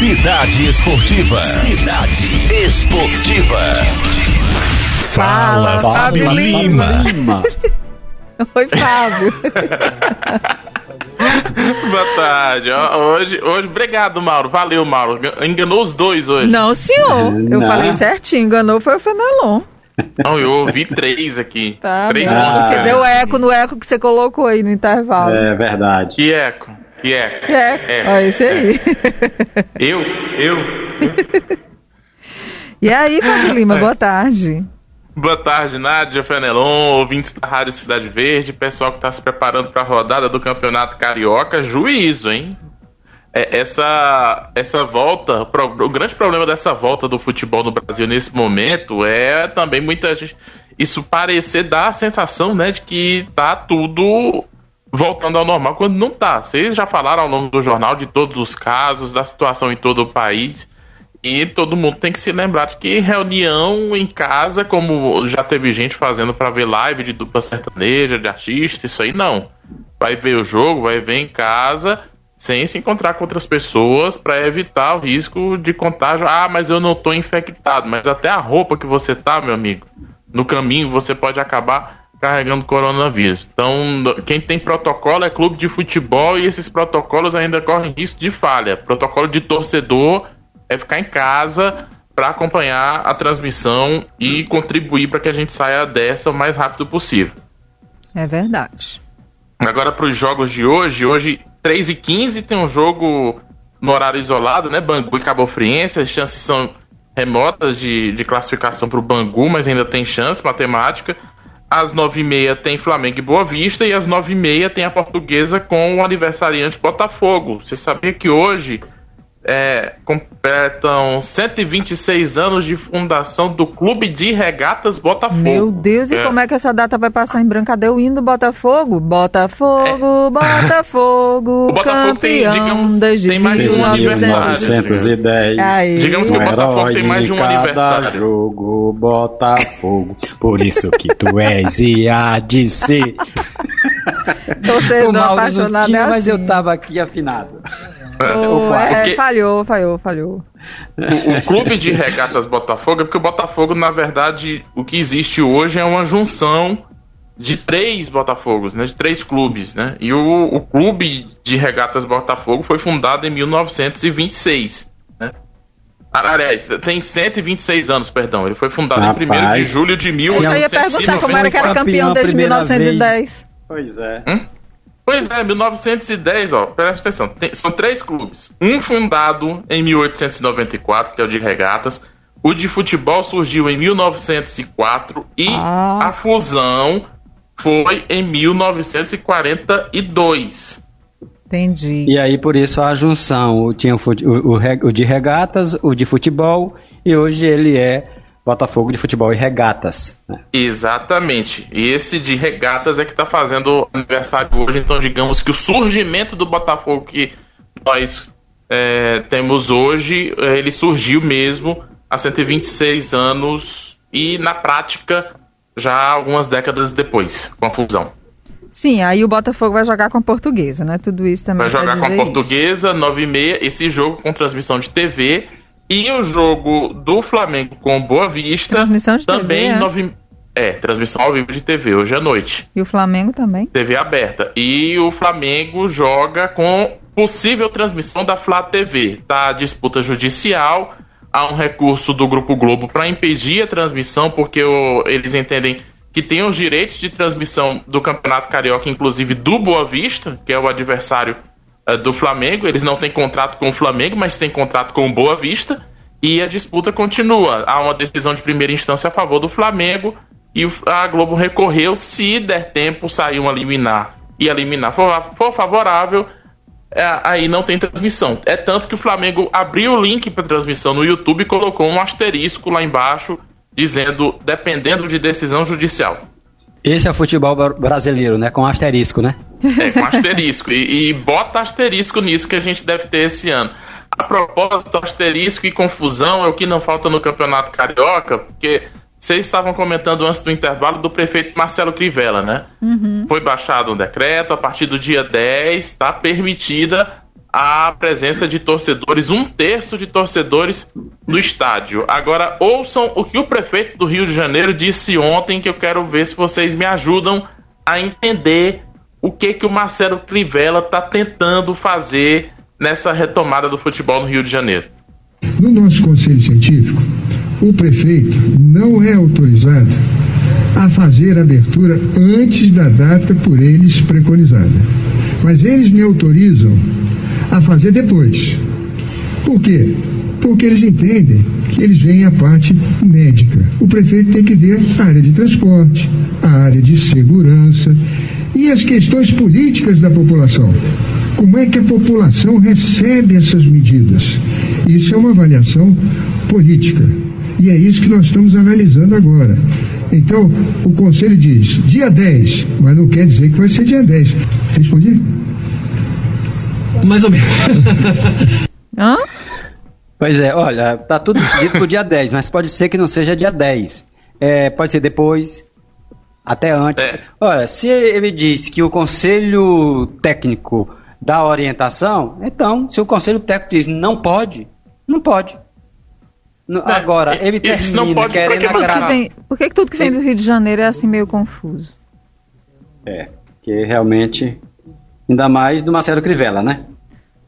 Cidade Esportiva. Cidade Esportiva. Fala, Fábio Lima. Lima. Oi, Fábio. Boa tarde. Hoje, hoje, obrigado, Mauro. Valeu, Mauro. Enganou os dois hoje. Não, senhor. Eu Não. falei certinho. Enganou foi o Fenelon. Não, eu ouvi três aqui. Tá, três ah, porque deu eco no eco que você colocou aí no intervalo. É verdade. Que eco? Que eco? Que eco. É. Olha esse aí. Eu? Eu? E aí, Fábio Lima, boa tarde. Boa tarde, Nádia Fenelon, ouvintes da Rádio Cidade Verde, pessoal que está se preparando para a rodada do Campeonato Carioca. Juízo, hein? É, essa, essa volta, o grande problema dessa volta do futebol no Brasil nesse momento é também muita gente. Isso parecer dar a sensação, né, de que tá tudo voltando ao normal, quando não tá. Vocês já falaram ao longo do jornal de todos os casos, da situação em todo o país. E todo mundo tem que se lembrar de que reunião em casa, como já teve gente fazendo para ver live de dupla sertaneja, de artista, isso aí não. Vai ver o jogo, vai ver em casa, sem se encontrar com outras pessoas para evitar o risco de contágio. Ah, mas eu não tô infectado. Mas até a roupa que você tá, meu amigo, no caminho você pode acabar carregando coronavírus. Então, quem tem protocolo é clube de futebol e esses protocolos ainda correm risco de falha. Protocolo de torcedor é ficar em casa para acompanhar a transmissão e contribuir para que a gente saia dessa o mais rápido possível. É verdade. Agora para os jogos de hoje, hoje 3 e 15 tem um jogo no horário isolado, né? Bangu e Cabo Friense, as chances são remotas de, de classificação para o Bangu, mas ainda tem chance matemática. Às 9h30 tem Flamengo e Boa Vista e às 9h30 tem a Portuguesa com o aniversariante Botafogo. Você sabia que hoje é, completam 126 anos de fundação do Clube de Regatas Botafogo. Meu Deus, e é. como é que essa data vai passar em branco? Cadê o hino do Botafogo? Botafogo, é. Botafogo, o Botafogo campeão tem, digamos, desde tem mais de um aniversário. 1910. Digamos que o Botafogo tem mais de um aniversário. jogo, Botafogo, por isso que tu és e há de ser. Torcedor apaixonado tinha, é assim. mas eu tava aqui afinado. Oh, é, falhou, falhou, falhou. O, o, clube de regatas Botafogo é porque o Botafogo, na verdade, o que existe hoje é uma junção de três Botafogos, né? De três clubes, né? E o, o clube de regatas Botafogo foi fundado em 1926, né? Aliás, tem 126 anos, perdão. Ele foi fundado Rapaz, em 1 de julho de 1850. Eu ia perguntar como era que era campeão desde 1910. Vez. Pois é. Hum? Pois é, 1910, ó, presta atenção, tem, são três clubes. Um fundado em 1894, que é o de regatas. O de futebol surgiu em 1904 e ah. a fusão foi em 1942. Entendi. E aí, por isso, a junção. Tinha o, o, o, o de regatas, o de futebol, e hoje ele é Botafogo de Futebol e Regatas. Né? Exatamente. E esse de regatas é que está fazendo aniversário hoje. Então, digamos que o surgimento do Botafogo que nós é, temos hoje, é, ele surgiu mesmo há 126 anos e, na prática, já algumas décadas depois, com a fusão. Sim, aí o Botafogo vai jogar com a portuguesa, né? Tudo isso também. Vai jogar com a portuguesa, 9 e meia. Esse jogo com transmissão de TV e o jogo do Flamengo com Boa Vista. Transmissão de também TV. É? Nove... é, transmissão ao vivo de TV, hoje à noite. E o Flamengo também? TV aberta. E o Flamengo joga com possível transmissão da Flá TV. Tá disputa judicial. Há um recurso do Grupo Globo para impedir a transmissão, porque o... eles entendem que tem os direitos de transmissão do Campeonato Carioca, inclusive do Boa Vista, que é o adversário uh, do Flamengo. Eles não têm contrato com o Flamengo, mas têm contrato com o Boa Vista. E a disputa continua. Há uma decisão de primeira instância a favor do Flamengo. E a Globo recorreu. Se der tempo, sair um liminar e a liminar for, for favorável, é, aí não tem transmissão. É tanto que o Flamengo abriu o link para transmissão no YouTube e colocou um asterisco lá embaixo dizendo dependendo de decisão judicial. Esse é o futebol brasileiro, né? Com asterisco, né? É, com asterisco. e, e bota asterisco nisso que a gente deve ter esse ano. A propósito, asterisco e confusão é o que não falta no Campeonato Carioca, porque vocês estavam comentando antes do intervalo do prefeito Marcelo Crivella, né? Uhum. Foi baixado um decreto, a partir do dia 10 está permitida a presença de torcedores, um terço de torcedores no estádio. Agora, ouçam o que o prefeito do Rio de Janeiro disse ontem, que eu quero ver se vocês me ajudam a entender o que que o Marcelo Crivella está tentando fazer nessa retomada do futebol no Rio de Janeiro. No nosso conselho científico, o prefeito não é autorizado a fazer abertura antes da data por eles preconizada. Mas eles me autorizam a fazer depois. Por quê? Porque eles entendem que eles veem a parte médica. O prefeito tem que ver a área de transporte, a área de segurança e as questões políticas da população. Como é que a população recebe essas medidas? Isso é uma avaliação política. E é isso que nós estamos analisando agora. Então, o conselho diz dia 10, mas não quer dizer que vai ser dia 10. Respondi? Mais ou menos. Hã? Pois é, olha, tá tudo decidido pro dia 10, mas pode ser que não seja dia 10. É, pode ser depois, até antes. É. Olha, se ele diz que o conselho técnico dá orientação, então, se o conselho técnico diz não pode, não pode. No- É, Agora, ele isso não termina pode querendo que que por que, que tudo que vem do Rio de Janeiro é assim meio confuso? É, que realmente, ainda mais do Marcelo Crivella, né?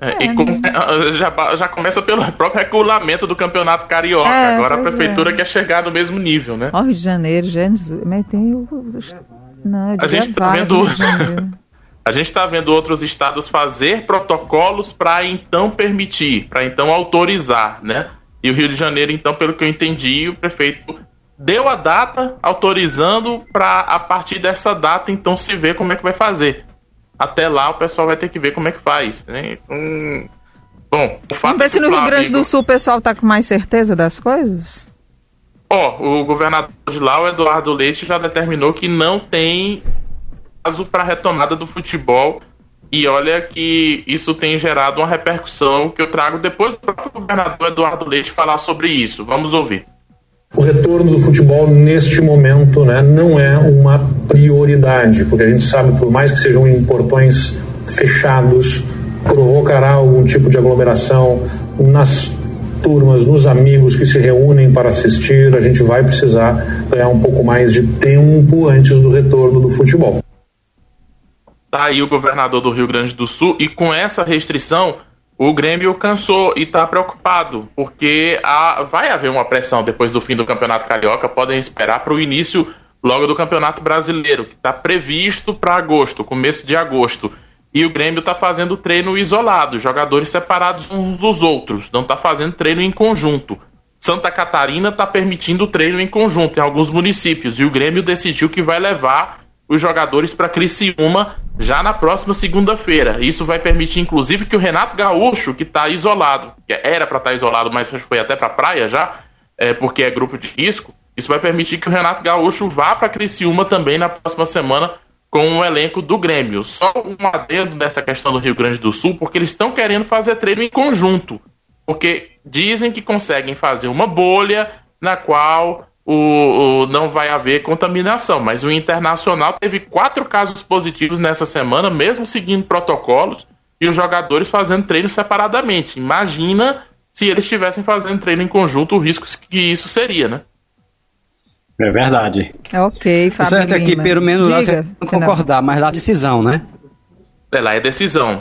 É, e com- já, ba- já começa pelo próprio regulamento do Campeonato Carioca. É, Agora a prefeitura é. quer chegar no mesmo nível, né? Ó, Rio de Janeiro, gente, mas tem o... Não, eu A gente tá vendo- A gente está vendo outros estados fazer protocolos para então permitir, para então autorizar, né? E o Rio de Janeiro, então, pelo que eu entendi, o prefeito deu a data autorizando para a partir dessa data então se ver como é que vai fazer. Até lá o pessoal vai ter que ver como é que faz. Né? Hum, bom, o fato Vamos ver se no o Rio Grande do Flamengo- Sul o pessoal tá com mais certeza das coisas? Ó, o governador de lá, o Eduardo Leite, já determinou que não tem prazo para retomada do futebol. E olha que isso tem gerado uma repercussão que eu trago depois do próprio governador Eduardo Leite falar sobre isso. Vamos ouvir. O retorno do futebol neste momento né, não é uma prioridade, porque a gente sabe, por mais que sejam em portões fechados, provocará algum tipo de aglomeração nas turmas, nos amigos que se reúnem para assistir. A gente vai precisar ganhar um pouco mais de tempo antes do retorno do futebol. Tá aí o governador do Rio Grande do Sul e com essa restrição o Grêmio cansou e tá preocupado porque há- vai haver uma pressão depois do fim do Campeonato Carioca. Podem esperar para o início logo do Campeonato Brasileiro que está previsto para agosto, começo de agosto. E o Grêmio está fazendo treino isolado, jogadores separados uns dos outros, não está fazendo treino em conjunto. Santa Catarina está permitindo treino em conjunto em alguns municípios e o Grêmio decidiu que vai levar os jogadores para Criciúma já na próxima segunda-feira. Isso vai permitir, inclusive, que o Renato Gaúcho, que está isolado, que era para estar isolado, mas foi até para praia já, é, porque é grupo de risco, isso vai permitir que o Renato Gaúcho vá para Criciúma também na próxima semana com o elenco do Grêmio. Só um adendo nessa questão do Rio Grande do Sul, porque eles estão querendo fazer treino em conjunto. Porque dizem que conseguem fazer uma bolha na qual o, o- não vai haver contaminação. Mas o Internacional teve quatro casos positivos nessa semana, mesmo seguindo protocolos, e os jogadores fazendo treino separadamente. Imagina se eles estivessem fazendo treino em conjunto, o risco que isso seria, né? É verdade. É ok, O Fábio certo é que, pelo menos, lá Diga, você não concordar, mas lá a decisão, né? É, lá é decisão.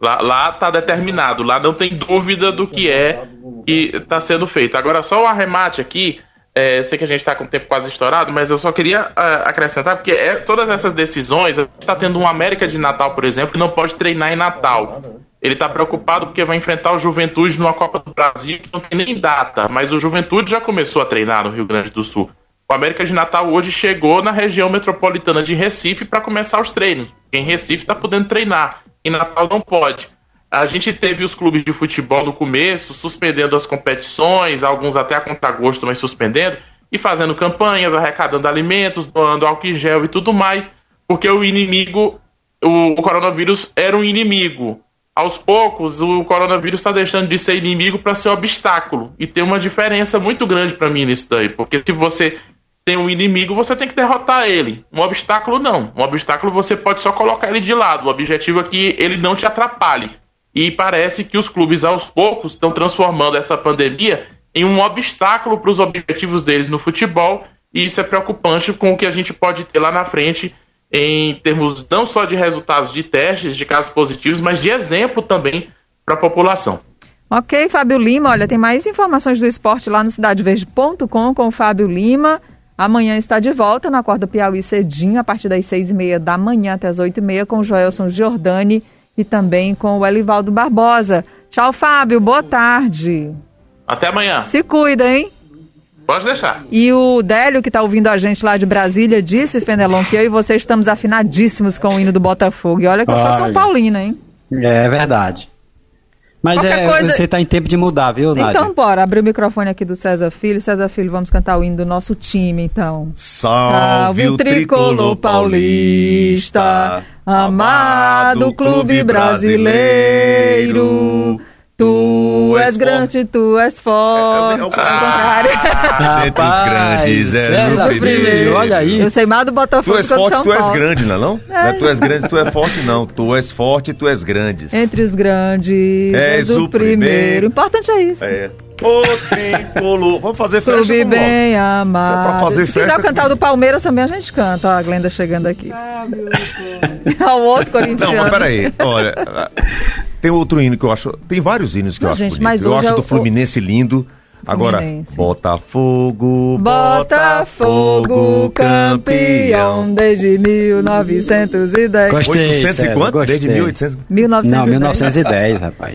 Lá, lá tá determinado, lá não tem dúvida do que é que está sendo feito. Agora, só um arremate aqui. É, sei que a gente está com o tempo quase estourado, mas eu só queria ah, acrescentar, porque é, todas essas decisões, a gente está tendo um América de Natal, por exemplo, que não pode treinar em Natal. Ele está preocupado porque vai enfrentar o Juventude numa Copa do Brasil que não tem nem data, mas o Juventude já começou a treinar no Rio Grande do Sul. O América de Natal hoje chegou na região metropolitana de Recife para começar os treinos. Em Recife está podendo treinar, em Natal não pode. A gente teve os clubes de futebol no começo suspendendo as competições, alguns até a contragosto, mas suspendendo, e fazendo campanhas, arrecadando alimentos, doando álcool gel e tudo mais, porque o inimigo, o, o coronavírus era um inimigo. Aos poucos, o coronavírus está deixando de ser inimigo para ser obstáculo. E tem uma diferença muito grande para mim nisso daí, porque se você tem um inimigo, você tem que derrotar ele. Um obstáculo não. Um obstáculo você pode só colocar ele de lado. O objetivo é que ele não te atrapalhe. E parece que os clubes, aos poucos, estão transformando essa pandemia em um obstáculo para os objetivos deles no futebol. E isso é preocupante com o que a gente pode ter lá na frente em termos não só de resultados de testes, de casos positivos, mas de exemplo também para a população. Ok, Fábio Lima, olha, tem mais informações do esporte lá no cidadeverde.com com o Fábio Lima. Amanhã está de volta na Acorda Piauí cedinho, a partir das seis e meia da manhã até as oito e meia, com o Joelson Giordani e também com o Elivaldo Barbosa. Tchau, Fábio, boa tarde. Até amanhã. Se cuida, hein? Pode deixar. E o Délio, que está ouvindo a gente lá de Brasília, disse, Fenelon, que eu e você estamos afinadíssimos com o hino do Botafogo. E olha que eu sou São Paulina, hein? É verdade. Mas é, coisa... você está em tempo de mudar, viu, Nádia? Então, bora, abrir o microfone aqui do César Filho. César Filho, vamos cantar o hino do nosso time, então. Salve, Salve o tricolor paulista, amado clube brasileiro. Tu és forte, tu és forte. É, é, é o contrário. Ah, Entre os grandes é o primeiro. Olha aí. Eu sei mais do Botafogo Tu és forte, tu és grande, não é não? É. não é tu és grande, tu és forte, não. Tu és forte, tu és grande. Entre os grandes és, o, primeiro. primeiro. Importante é isso. É. O tricolor. Vamos fazer festa. Clube bem amado. Pra fazer Se festa, quiser cantar do Palmeiras também, a gente canta. Ó, a Glenda chegando aqui. Ah, meu Deus. o outro corintiano. Não, mas peraí. Olha, tem outro hino que eu acho. Tem vários hinos que Não, eu acho gente, bonito. Eu acho do Fluminense lindo. Agora, Botafogo, Botafogo, campeão desde 1910. Gostei, 800 e quanto? Desde 1800? 1910. Não, 1910, rapaz.